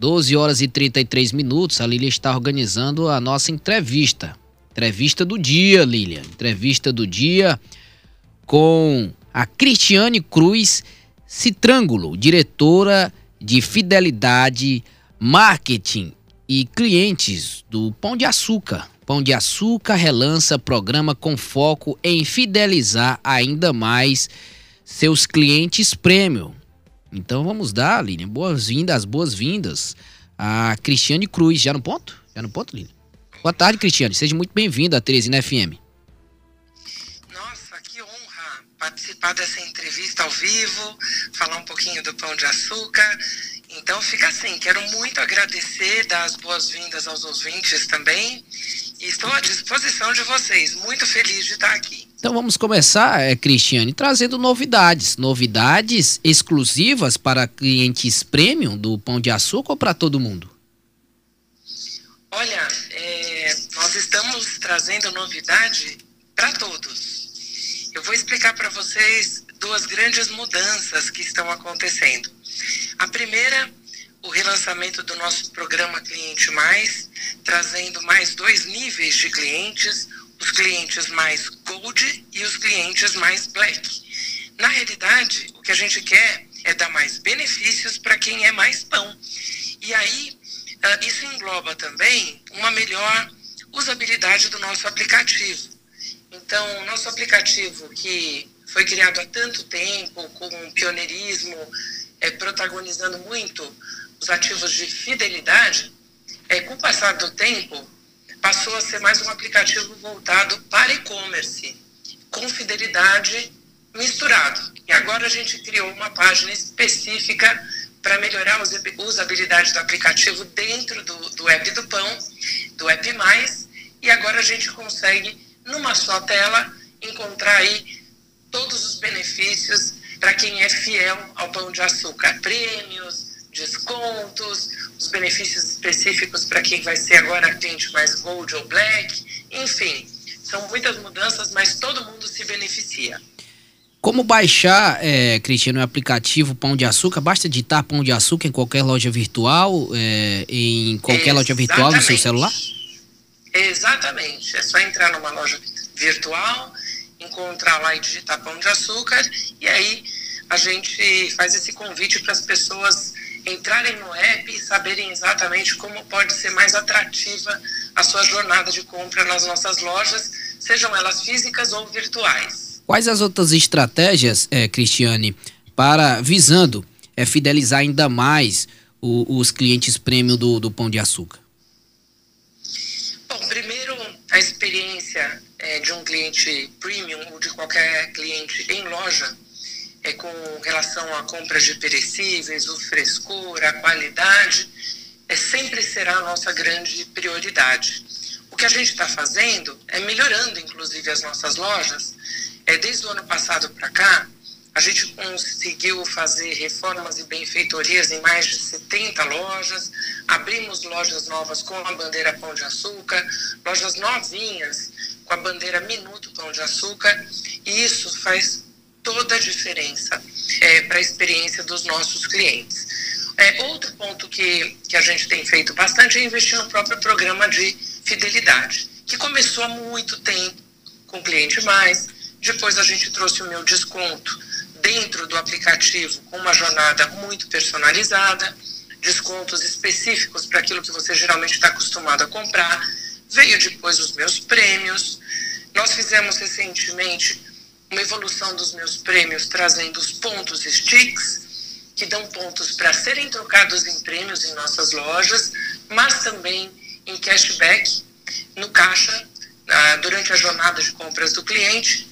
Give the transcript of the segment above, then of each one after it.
12 horas e 33 minutos, a Lília está organizando a nossa entrevista. Entrevista do dia, Lília. Entrevista do dia com a Cristiane Cruz Citrângulo, diretora de fidelidade, marketing e clientes do Pão de Açúcar. Pão de Açúcar relança programa com foco em fidelizar ainda mais seus clientes premium. Então vamos dar, Línia, boas-vindas, boas-vindas a Cristiane Cruz. Já no ponto? Já no ponto, Línia? Boa tarde, Cristiane. Seja muito bem-vinda à Teresina FM. Nossa, que honra participar dessa entrevista ao vivo, falar um pouquinho do Pão de Açúcar. Então fica assim, quero muito agradecer, dar as boas-vindas aos ouvintes também. E estou à disposição de vocês. Muito feliz de estar aqui. Então vamos começar, é, Cristiane, trazendo novidades. Novidades exclusivas para clientes premium do Pão de Açúcar ou para todo mundo? Olha, é, nós estamos trazendo novidade para todos. Eu vou explicar para vocês duas grandes mudanças que estão acontecendo. A primeira, o relançamento do nosso programa Cliente Mais, trazendo mais dois níveis de clientes os clientes mais gold e os clientes mais black. Na realidade, o que a gente quer é dar mais benefícios para quem é mais pão. E aí, uh, isso engloba também uma melhor usabilidade do nosso aplicativo. Então, nosso aplicativo que foi criado há tanto tempo, com um pioneirismo, é, protagonizando muito os ativos de fidelidade, é, com o passar do tempo, passou a ser mais um aplicativo voltado para e-commerce, com fidelidade misturado. E agora a gente criou uma página específica para melhorar a usabilidade do aplicativo dentro do, do app do Pão, do app Mais, e agora a gente consegue, numa só tela, encontrar aí todos os benefícios para quem é fiel ao Pão de Açúcar, prêmios, descontos, os benefícios específicos para quem vai ser agora cliente mais Gold ou Black, enfim, são muitas mudanças, mas todo mundo se beneficia. Como baixar, é, Cristiano, o aplicativo Pão de Açúcar? Basta digitar Pão de Açúcar em qualquer loja virtual, é, em qualquer Exatamente. loja virtual do seu celular? Exatamente. É só entrar numa loja virtual, encontrar lá e digitar Pão de Açúcar, e aí a gente faz esse convite para as pessoas entrarem no app e saberem exatamente como pode ser mais atrativa a sua jornada de compra nas nossas lojas, sejam elas físicas ou virtuais. Quais as outras estratégias, é, Cristiane, para visando é, fidelizar ainda mais o, os clientes premium do, do Pão de Açúcar? Bom, primeiro, a experiência é, de um cliente premium ou de qualquer cliente em loja é, com relação à compra de perecíveis, o frescor, a qualidade, é, sempre será a nossa grande prioridade. O que a gente está fazendo é melhorando, inclusive, as nossas lojas. É, desde o ano passado para cá, a gente conseguiu fazer reformas e benfeitorias em mais de 70 lojas, abrimos lojas novas com a bandeira Pão de Açúcar, lojas novinhas com a bandeira Minuto Pão de Açúcar, e isso faz toda a diferença é, para a experiência dos nossos clientes. É, outro ponto que, que a gente tem feito bastante é investir no próprio programa de fidelidade, que começou há muito tempo com o Cliente Mais, depois a gente trouxe o meu desconto dentro do aplicativo com uma jornada muito personalizada, descontos específicos para aquilo que você geralmente está acostumado a comprar. Veio depois os meus prêmios. Nós fizemos recentemente uma evolução dos meus prêmios trazendo os pontos sticks, que dão pontos para serem trocados em prêmios em nossas lojas, mas também em cashback no caixa durante a jornada de compras do cliente.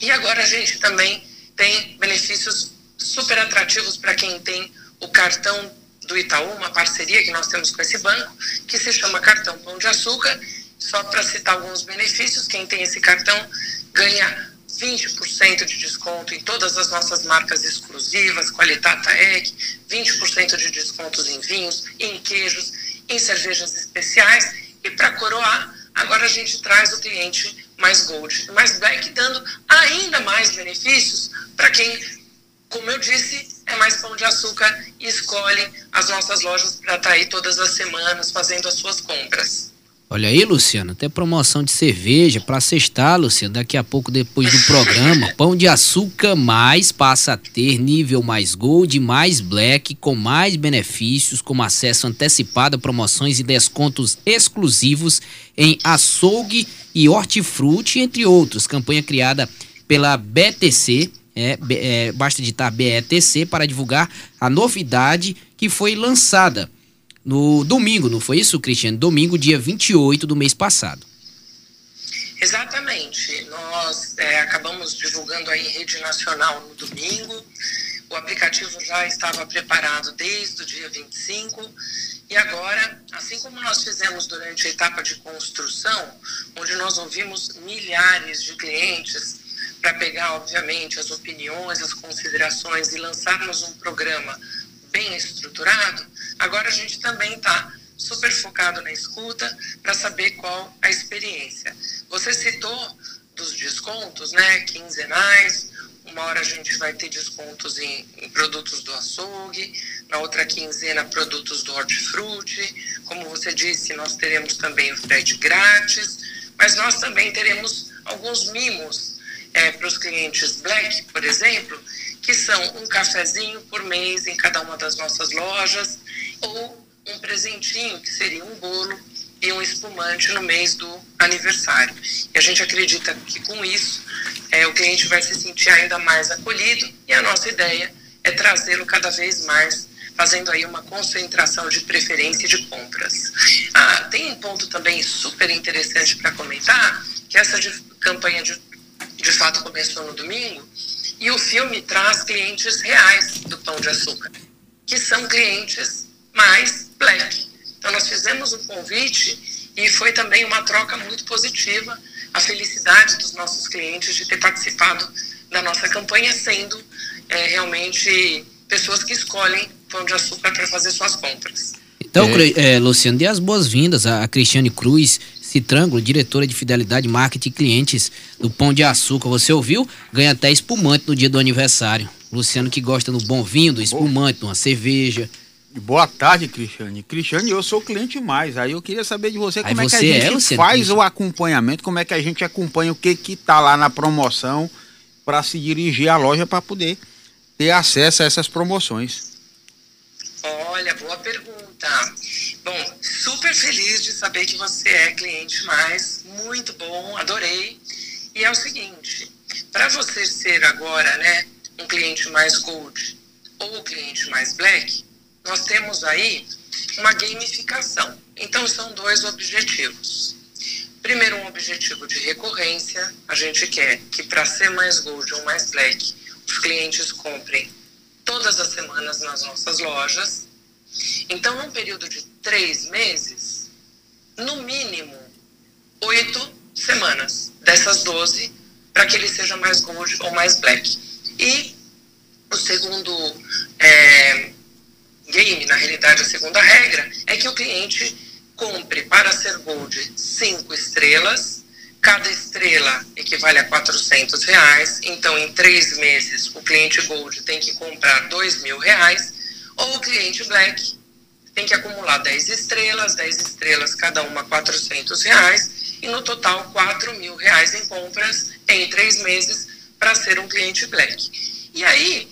E agora a gente também tem benefícios super atrativos para quem tem o cartão do Itaú, uma parceria que nós temos com esse banco, que se chama Cartão Pão de Açúcar. Só para citar alguns benefícios, quem tem esse cartão ganha 20% de desconto em todas as nossas marcas exclusivas, Qualitata Egg, 20% de descontos em vinhos, em queijos, em cervejas especiais. E para coroar, agora a gente traz o cliente mais Gold, mais Black, dando ainda mais benefícios para quem, como eu disse, é mais pão de açúcar e escolhe as nossas lojas para estar tá aí todas as semanas fazendo as suas compras. Olha aí, Luciano, até promoção de cerveja para cestar, Luciano. Daqui a pouco, depois do programa, Pão de Açúcar Mais passa a ter nível mais Gold, mais Black, com mais benefícios, como acesso antecipado a promoções e descontos exclusivos em açougue e hortifruti, entre outros. Campanha criada pela BTC, é, é, basta digitar BETC para divulgar a novidade que foi lançada no domingo, não foi isso, Cristiano? Domingo, dia 28 do mês passado. Exatamente. Nós é, acabamos divulgando aí em rede nacional no domingo. O aplicativo já estava preparado desde o dia 25 e agora, assim como nós fizemos durante a etapa de construção, onde nós ouvimos milhares de clientes para pegar, obviamente, as opiniões, as considerações e lançarmos um programa bem estruturado, agora a gente também está super focado na escuta para saber qual a experiência. Você citou dos descontos, né, quinzenais, uma hora a gente vai ter descontos em, em, produtos do açougue, na outra quinzena produtos do hortifruti. Como você disse, nós teremos também o frete grátis, mas nós também teremos alguns mimos é, para os clientes Black, por exemplo, que são um cafezinho por mês em cada uma das nossas lojas, ou um presentinho, que seria um bolo e um espumante no mês do aniversário. E a gente acredita que com isso é, o cliente vai se sentir ainda mais acolhido e a nossa ideia é trazê-lo cada vez mais, fazendo aí uma concentração de preferência de compras. Ah, tem um ponto também super interessante para comentar, que essa de, campanha de, de fato começou no domingo, e o filme traz clientes reais do Pão de Açúcar, que são clientes mais black. Então, nós fizemos um convite e foi também uma troca muito positiva. A felicidade dos nossos clientes de ter participado da nossa campanha, sendo é, realmente pessoas que escolhem Pão de Açúcar para fazer suas compras. Então, é. É, Luciano, dê as boas-vindas a Cristiane Cruz, Citrângulo, diretora de Fidelidade, Marketing e Clientes do Pão de Açúcar. Você ouviu? Ganha até espumante no dia do aniversário. Luciano que gosta do bom vinho, do espumante, de uma cerveja. Boa tarde, Cristiane. Cristiane, eu sou cliente mais. Aí eu queria saber de você como Aí é que a gente é, faz o acompanhamento, como é que a gente acompanha o que que tá lá na promoção para se dirigir à loja para poder ter acesso a essas promoções. Olha, boa pergunta. Bom, super feliz de saber que você é cliente mais, muito bom, adorei. E é o seguinte, para você ser agora, né, um cliente mais gold ou cliente mais black, nós temos aí uma gamificação. Então são dois objetivos. Primeiro, um objetivo de recorrência. A gente quer que para ser mais gold ou mais black, os clientes comprem todas as semanas nas nossas lojas. Então, num período de três meses, no mínimo oito semanas dessas doze, para que ele seja mais gold ou mais black. E o segundo é, game, na realidade, a segunda regra, é que o cliente compre para ser gold cinco estrelas. Cada estrela equivale a 400 reais. Então, em três meses, o cliente gold tem que comprar dois mil reais ou o cliente black tem que acumular 10 estrelas, 10 estrelas, cada uma 400 reais, e no total 4 mil reais em compras em três meses para ser um cliente black. E aí,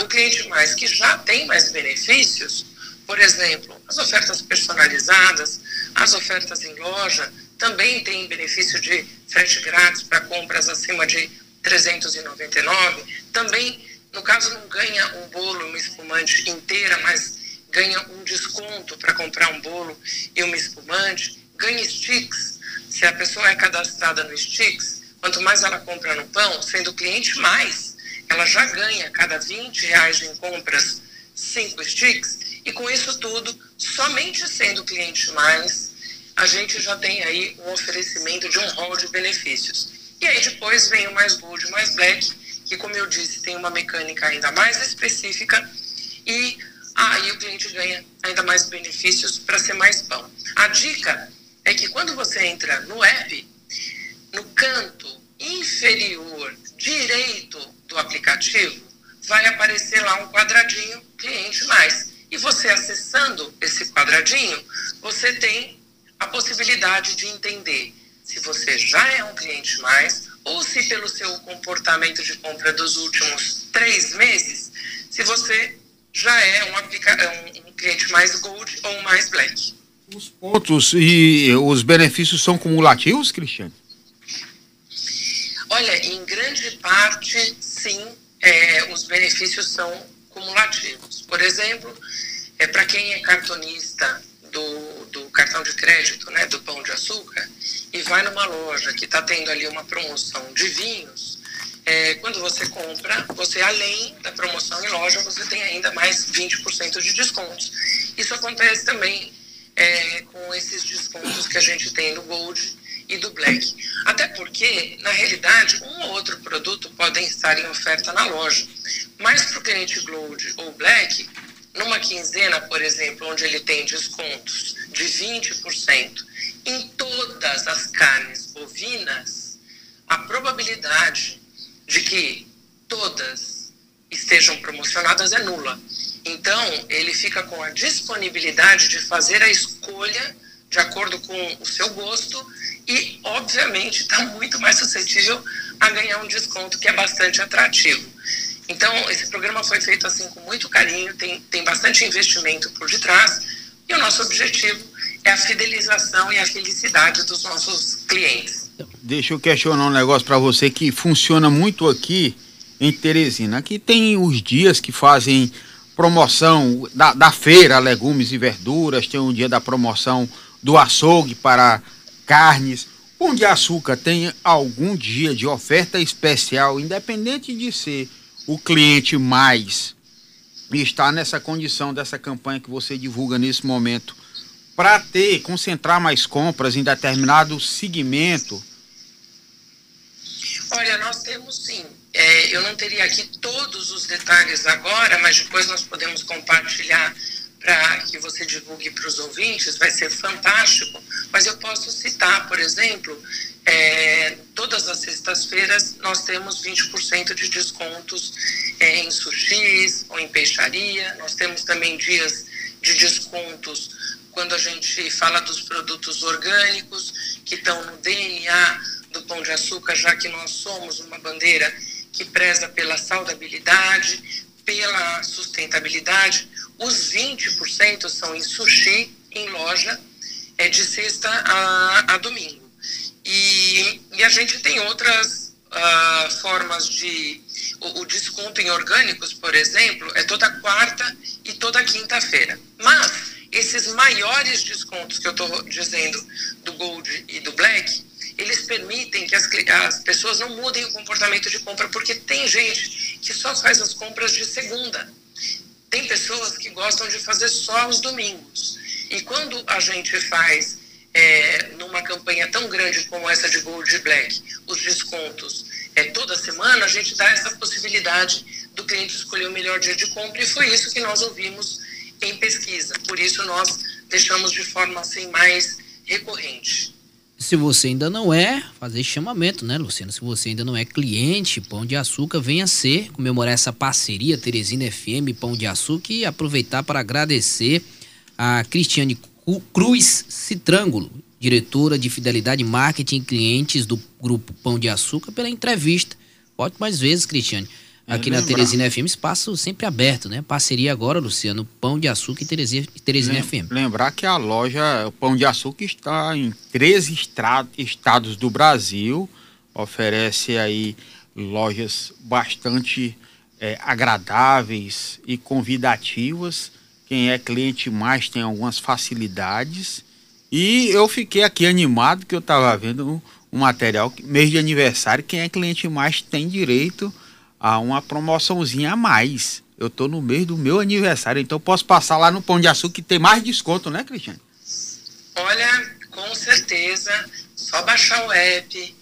o cliente mais que já tem mais benefícios, por exemplo, as ofertas personalizadas, as ofertas em loja, também tem benefício de frete grátis para compras acima de 399, também no caso, não ganha um bolo, uma espumante inteira, mas ganha um desconto para comprar um bolo e uma espumante. Ganha sticks. Se a pessoa é cadastrada no sticks, quanto mais ela compra no pão, sendo cliente mais, ela já ganha cada 20 reais em compras 5 sticks. E com isso tudo, somente sendo cliente mais, a gente já tem aí um oferecimento de um rol de benefícios. E aí depois vem o mais gold, o mais black, que, como eu disse, tem uma mecânica ainda mais específica e aí o cliente ganha ainda mais benefícios para ser mais pão. A dica é que quando você entra no app, no canto inferior direito do aplicativo, vai aparecer lá um quadradinho cliente mais. E você acessando esse quadradinho, você tem a possibilidade de entender se você já é um cliente mais ou se pelo seu comportamento de compra dos últimos três meses, se você já é um, aplica um, um cliente mais Gold ou mais Black. Os pontos e os benefícios são cumulativos, Cristiano? Olha, em grande parte, sim, é, os benefícios são cumulativos. Por exemplo, é, para quem é cartonista do, do cartão de crédito, né, do Pão de Açúcar, e vai numa loja que está tendo ali uma promoção de vinhos, é, quando você compra, você além da promoção em loja, você tem ainda mais 20% de descontos. Isso acontece também é, com esses descontos que a gente tem no Gold e do Black. Até porque, na realidade, um ou outro produto podem estar em oferta na loja. Mas para o cliente Gold ou Black, numa quinzena, por exemplo, onde ele tem descontos de 20% em todas as carnes bovinas, a probabilidade de que todas estejam promocionadas é nula. Então, ele fica com a disponibilidade de fazer a escolha de acordo com o seu gosto e, obviamente, está muito mais suscetível a ganhar um desconto que é bastante atrativo. Então, esse programa foi feito assim com muito carinho, tem, tem bastante investimento por detrás e o nosso objetivo é a fidelização e a felicidade dos nossos clientes. Deixa eu questionar um negócio para você que funciona muito aqui em Teresina. Aqui tem os dias que fazem promoção da, da feira, legumes e verduras, tem um dia da promoção do açougue para carnes. Pão de açúcar tem algum dia de oferta especial, independente de ser o cliente mais está nessa condição dessa campanha que você divulga nesse momento para ter, concentrar mais compras em determinado segmento? Olha, nós temos sim. É, eu não teria aqui todos os detalhes agora, mas depois nós podemos compartilhar para que você divulgue para os ouvintes, vai ser fantástico. Mas eu posso citar, por exemplo, é, todas as sextas-feiras nós temos 20% de descontos é, em sushis ou em peixaria. Nós temos também dias de descontos quando a gente fala dos produtos orgânicos que estão no DNA do pão de açúcar, já que nós somos uma bandeira que preza pela saudabilidade, pela sustentabilidade. Os 20% são em sushi, em loja, é de sexta a, a domingo. E, e a gente tem outras uh, formas de. O, o, desconto em orgânicos, por exemplo, é toda quarta e toda quinta-feira. Mas esses maiores descontos que eu estou dizendo do Gold e do Black, eles permitem que as, as pessoas não mudem o comportamento de compra, porque tem gente que só faz as compras de segunda. Tem pessoas que gostam de fazer só aos domingos. E quando a gente faz é, numa campanha tão grande como essa de Gold Black, os descontos é, toda semana, a gente dá essa possibilidade do cliente escolher o melhor dia de compra e foi isso que nós ouvimos em pesquisa. Por isso nós deixamos de forma assim mais recorrente. Se você ainda não é, fazer chamamento, né, Luciano? Se você ainda não é cliente, Pão de Açúcar, venha ser, comemorar essa parceria Teresina FM, Pão de Açúcar e aproveitar para agradecer a Cristiane Cruz Citrângulo, diretora de Fidelidade Marketing Clientes do Grupo Pão de Açúcar, pela entrevista. Pode mais vezes, Cristiane. É, Aqui é, na Teresina FM, espaço sempre aberto, né? Parceria agora, Luciano, Pão de Açúcar e Teresina, Teresina FM. Lembrar que a loja Pão de Açúcar está em 13 estados do Brasil, oferece aí lojas bastante é, agradáveis e convidativas quem é cliente mais tem algumas facilidades. E eu fiquei aqui animado que eu estava vendo um, um material, mês de aniversário, quem é cliente mais tem direito a uma promoçãozinha a mais. Eu estou no mês do meu aniversário, então posso passar lá no Pão de Açúcar que tem mais desconto, né, Cristiane? Olha, com certeza, só baixar o app,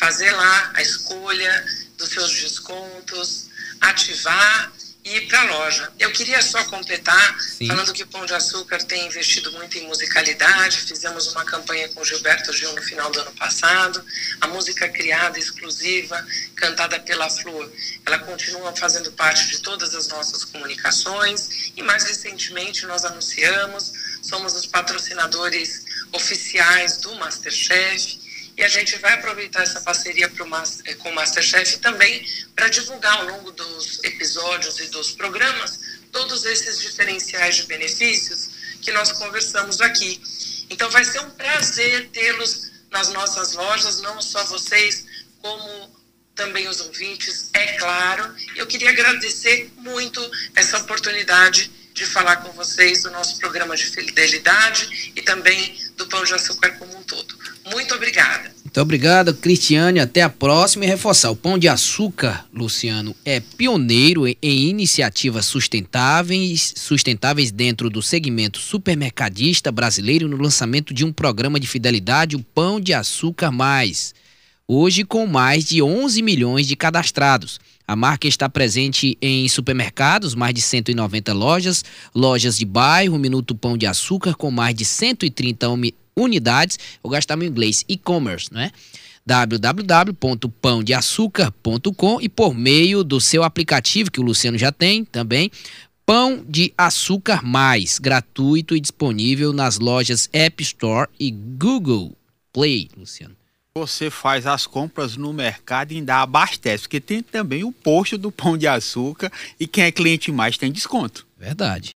fazer lá a escolha dos seus descontos, ativar e para a loja. Eu queria só completar, Sim. falando que o Pão de Açúcar tem investido muito em musicalidade. Fizemos uma campanha com Gilberto Gil no final do ano passado. A música criada, exclusiva, cantada pela Flor, ela continua fazendo parte de todas as nossas comunicações. E mais recentemente nós anunciamos, somos os patrocinadores oficiais do Masterchef e a gente vai aproveitar essa parceria eh, com o Masterchef também para divulgar ao longo dos episódios e dos programas todos esses diferenciais de benefícios que nós conversamos aqui. Então vai ser um prazer tê-los nas nossas lojas, não só vocês, como também os ouvintes, é claro. Eu queria agradecer muito essa oportunidade de falar com vocês do nosso programa de fidelidade e também do Pão de Açúcar como um todo. Muito obrigada. Muito obrigado, Cristiane. Até a próxima e reforçar. O Pão de Açúcar, Luciano, é pioneiro em iniciativas sustentáveis, sustentáveis dentro do segmento supermercadista brasileiro no lançamento de um programa de fidelidade, o Pão de Açúcar Mais. Hoje com mais de 11 milhões de cadastrados. A marca está presente em supermercados, mais de 190 lojas, lojas de bairro, Minuto Pão de Açúcar, com mais de 130 unidades. Vou gastar meu inglês, e-commerce, não é? www.pãodeaçucar.com e por meio do seu aplicativo, que o Luciano já tem também, Pão de Açúcar Mais, gratuito e disponível nas lojas App Store e Google Play, Luciano você faz as compras no mercado e ainda abastece, porque tem também o posto do Pão de Açúcar e quem é cliente mais tem desconto. Verdade.